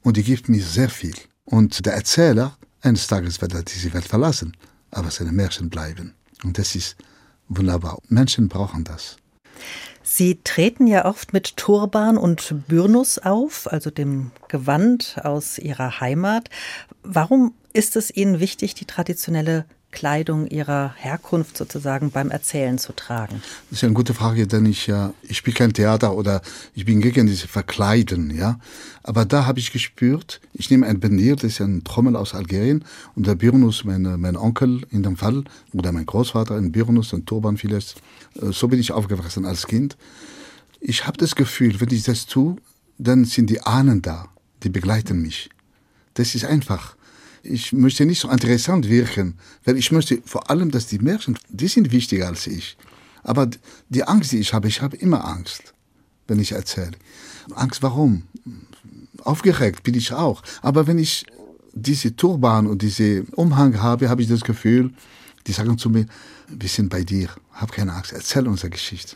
Und die gibt mir sehr viel. Und der Erzähler eines Tages wird er diese Welt verlassen, aber seine Märchen bleiben. Und das ist wunderbar. Menschen brauchen das. Sie treten ja oft mit Turban und Burnus auf, also dem Gewand aus Ihrer Heimat. Warum ist es Ihnen wichtig, die traditionelle Kleidung ihrer Herkunft sozusagen beim Erzählen zu tragen? Das ist eine gute Frage, denn ich ja, ich spiele kein Theater oder ich bin gegen diese Verkleiden, ja. Aber da habe ich gespürt, ich nehme ein Benir, das ist ein Trommel aus Algerien und der Birnus, mein, mein Onkel in dem Fall, oder mein Großvater, ein Birnus, ein Turban vieles. Äh, so bin ich aufgewachsen als Kind. Ich habe das Gefühl, wenn ich das tue, dann sind die Ahnen da, die begleiten mich. Das ist einfach. Ich möchte nicht so interessant wirken, weil ich möchte vor allem, dass die Märchen, die sind wichtiger als ich. Aber die Angst, die ich habe, ich habe immer Angst, wenn ich erzähle. Angst, warum? Aufgeregt bin ich auch. Aber wenn ich diese Turban und diese Umhang habe, habe ich das Gefühl, die sagen zu mir, wir sind bei dir, hab keine Angst, erzähl unsere Geschichte.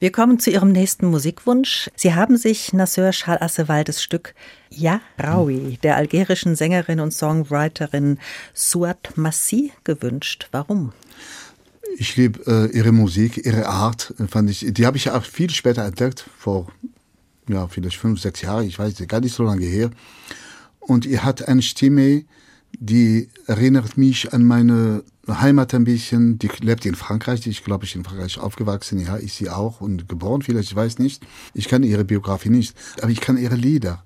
Wir kommen zu Ihrem nächsten Musikwunsch. Sie haben sich Nasser Shal Assewaldes Stück Ja Rawi der algerischen Sängerin und Songwriterin Suat Massi gewünscht. Warum? Ich liebe äh, ihre Musik, ihre Art, äh, fand ich, die habe ich auch viel später entdeckt, vor ja, vielleicht fünf, sechs Jahren, ich weiß gar nicht so lange her. Und ihr hat eine Stimme, die erinnert mich an meine Heimat ein bisschen. Die lebt in Frankreich. Ich glaube, ich in Frankreich aufgewachsen. Ja, ist sie auch und geboren vielleicht, ich weiß nicht. Ich kann ihre Biografie nicht, aber ich kann ihre Lieder,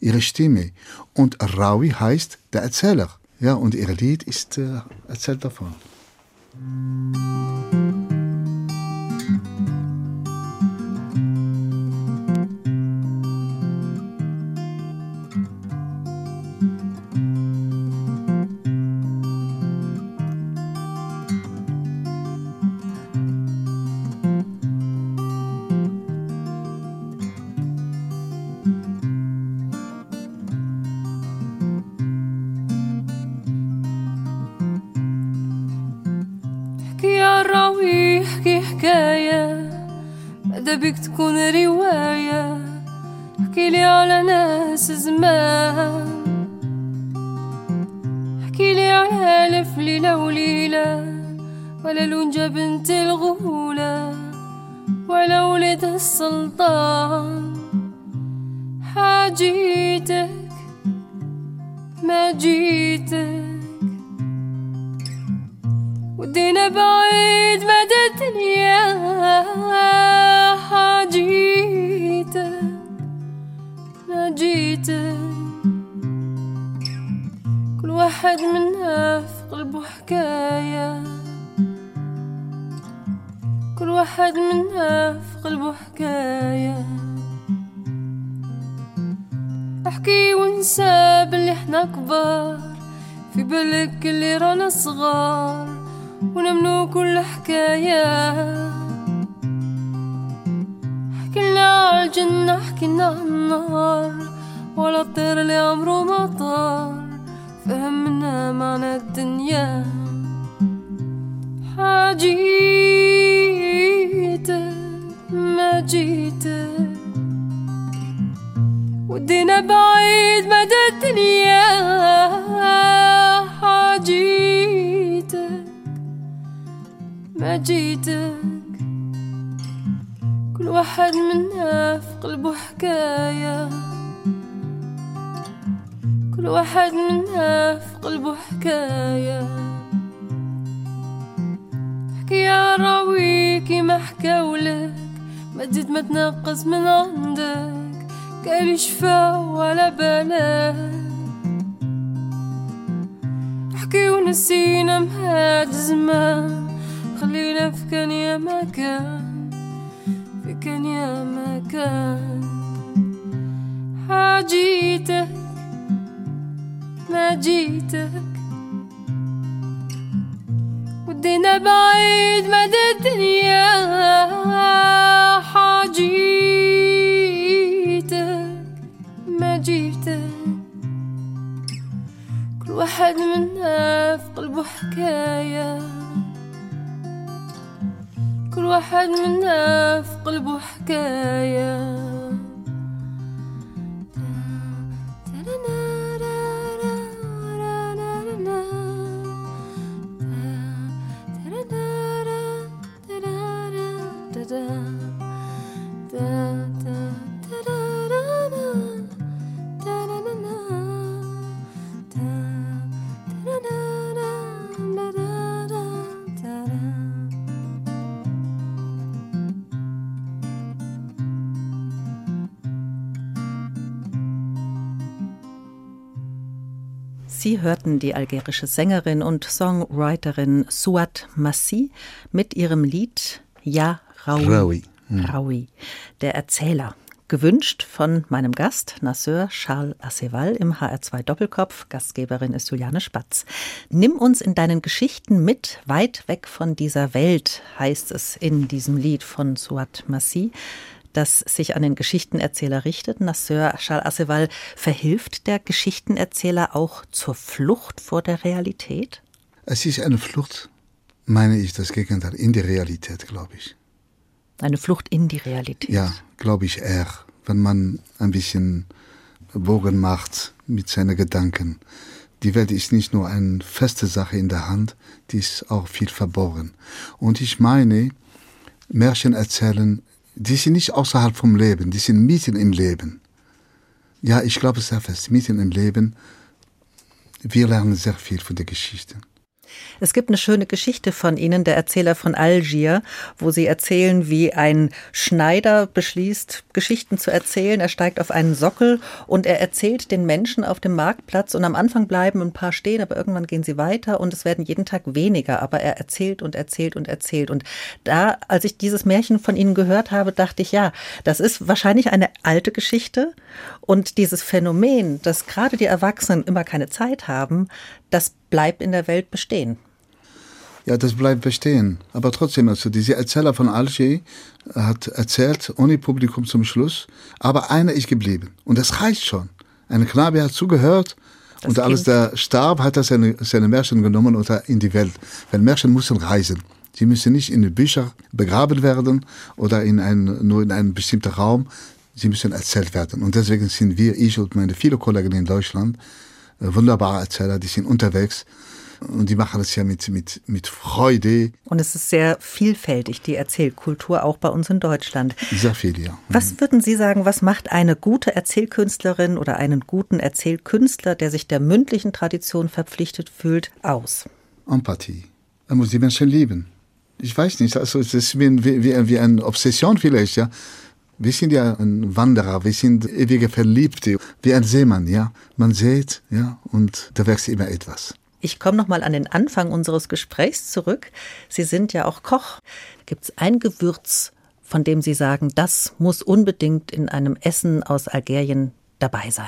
ihre Stimme. Und Rawi heißt der Erzähler. Ja, und ihr Lied ist äh, erzählt davon. ولا لونجة بنت الغولة ولا ولد السلطان. حاجيتك ما جيتك. ودينا بعيد مدى الدنيا حاجيتك ما جيتك. كل واحد منا في قلبه حكاية. كل واحد منا في قلبه حكاية. احكي وانسى باللي إحنا كبار. في بالك اللي رانا صغار. ونمنو كل حكاية. حكينا على الجنة حكينا على النار. ولا الطير اللي عمره ما طار. فهمنا معنى الدنيا. حاجيتك ما جيتك ودينا بعيد مدى الدنيا. حاجيتك ما جيتك كل واحد منا في قلبه حكاية. كل واحد منا في قلبه حكاية. احكي يا راوي كيما حكاولك ما تزيد ما تنقص من عندك قال شفا ولا بالك احكي ونسينا مهاد زمان خلينا في كان يا ما كان في كان يا ما كان حاجيتك ما جيتك. ودينا بعيد مدى الدنيا حاجيتك ما جيتك. كل واحد منا في قلبه حكاية. كل واحد منا في قلبه حكاية. Sie hörten die algerische Sängerin und Songwriterin Suat Massi mit ihrem Lied Ja Raoui. Raoui. Raoui, der Erzähler. gewünscht von meinem Gast, Nasseur Charles Asseval im HR2 Doppelkopf. Gastgeberin ist Juliane Spatz. Nimm uns in deinen Geschichten mit, weit weg von dieser Welt, heißt es in diesem Lied von Suat Massi das sich an den Geschichtenerzähler richtet. Nasseur Charles Asseval, verhilft der Geschichtenerzähler auch zur Flucht vor der Realität? Es ist eine Flucht, meine ich, das Gegenteil, in die Realität, glaube ich. Eine Flucht in die Realität? Ja, glaube ich eher, wenn man ein bisschen Bogen macht mit seinen Gedanken. Die Welt ist nicht nur eine feste Sache in der Hand, die ist auch viel verborgen. Und ich meine, Märchen erzählen die sind nicht außerhalb vom Leben, die sind mitten im Leben. Ja, ich glaube sehr fest, mitten im Leben. Wir lernen sehr viel von der Geschichte. Es gibt eine schöne Geschichte von Ihnen, der Erzähler von Algier, wo Sie erzählen, wie ein Schneider beschließt, Geschichten zu erzählen. Er steigt auf einen Sockel und er erzählt den Menschen auf dem Marktplatz und am Anfang bleiben ein paar stehen, aber irgendwann gehen sie weiter und es werden jeden Tag weniger. Aber er erzählt und erzählt und erzählt. Und da, als ich dieses Märchen von Ihnen gehört habe, dachte ich, ja, das ist wahrscheinlich eine alte Geschichte und dieses Phänomen, dass gerade die Erwachsenen immer keine Zeit haben, das bleibt in der Welt bestehen. Ja, das bleibt bestehen. Aber trotzdem, also dieser Erzähler von Alger hat erzählt, ohne Publikum zum Schluss, aber einer ist geblieben. Und das reicht schon. Ein Knabe hat zugehört das und als der starb, hat er seine, seine Märchen genommen und in die Welt. Weil Märchen müssen reisen. Sie müssen nicht in den Büchern begraben werden oder in ein, nur in einem bestimmten Raum. Sie müssen erzählt werden. Und deswegen sind wir, ich und meine viele Kollegen in Deutschland, äh, wunderbare Erzähler, die sind unterwegs und die machen das ja mit, mit, mit Freude. Und es ist sehr vielfältig, die Erzählkultur, auch bei uns in Deutschland. Sehr viel, ja. Was würden Sie sagen, was macht eine gute Erzählkünstlerin oder einen guten Erzählkünstler, der sich der mündlichen Tradition verpflichtet fühlt, aus? Empathie. Er muss die Menschen lieben. Ich weiß nicht, also es ist wie, wie, wie eine Obsession vielleicht, ja. Wir sind ja ein Wanderer, wir sind ewige Verliebte, wie ein Seemann, ja. Man sieht, ja, und da wächst immer etwas. Ich komme noch mal an den Anfang unseres Gesprächs zurück. Sie sind ja auch Koch. Gibt es ein Gewürz, von dem Sie sagen, das muss unbedingt in einem Essen aus Algerien dabei sein?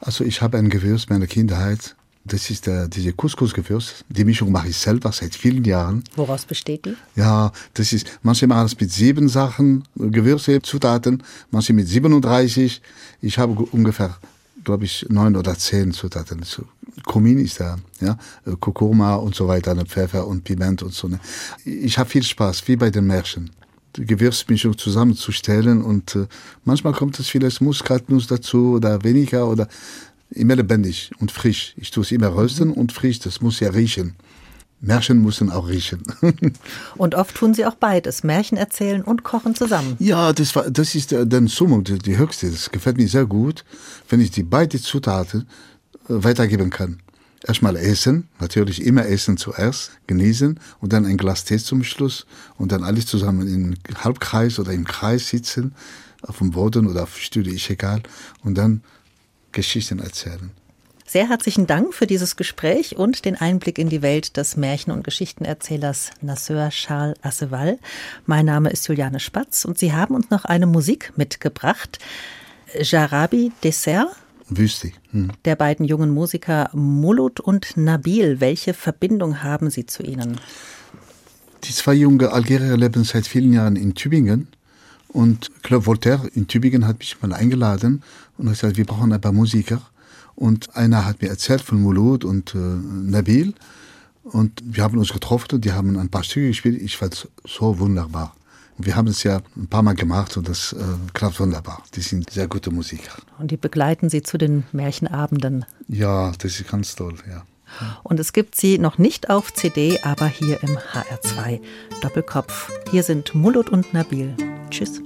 Also ich habe ein Gewürz meiner Kindheit, das ist der, diese Couscous-Gewürz. Die Mischung mache ich selber seit vielen Jahren. Woraus besteht die? Ja, das ist, manche machen es mit sieben Sachen, Gewürze, Zutaten, manche mit 37. Ich habe ungefähr, glaube ich, neun oder zehn Zutaten. Kumin ist da, ja, Kurkuma und so weiter, Pfeffer und Piment und so. Ich habe viel Spaß, wie bei den Märchen. Die Gewürzmischung zusammenzustellen und äh, manchmal kommt es vielleicht Muskatnuss dazu oder weniger oder immer lebendig und frisch. Ich tue es immer rösten und frisch, das muss ja riechen. Märchen müssen auch riechen. und oft tun sie auch beides, Märchen erzählen und kochen zusammen. Ja, das, war, das ist der Summung, die, die höchste. Das gefällt mir sehr gut, wenn ich die beiden Zutaten äh, weitergeben kann. Erstmal essen, natürlich immer essen zuerst, genießen und dann ein Glas Tee zum Schluss und dann alles zusammen im Halbkreis oder im Kreis sitzen, auf dem Boden oder auf Stühle, ist egal. Und dann Geschichten erzählen. Sehr herzlichen Dank für dieses Gespräch und den Einblick in die Welt des Märchen- und Geschichtenerzählers Nasseur Charles Asseval. Mein Name ist Juliane Spatz und Sie haben uns noch eine Musik mitgebracht. Jarabi Dessert. Wüste. Hm. Der beiden jungen Musiker Mulut und Nabil. Welche Verbindung haben Sie zu ihnen? Die zwei junge Algerier leben seit vielen Jahren in Tübingen und Club Voltaire in Tübingen hat mich mal eingeladen und hat gesagt, wir brauchen ein paar Musiker. Und einer hat mir erzählt von Mulud und äh, Nabil. Und wir haben uns getroffen und die haben ein paar Stücke gespielt. Ich fand es so wunderbar. Und wir haben es ja ein paar Mal gemacht und das äh, klappt wunderbar. Die sind sehr gute Musiker. Und die begleiten Sie zu den Märchenabenden? Ja, das ist ganz toll, ja. Und es gibt sie noch nicht auf CD, aber hier im HR2 Doppelkopf. Hier sind Mulut und Nabil. Tschüss.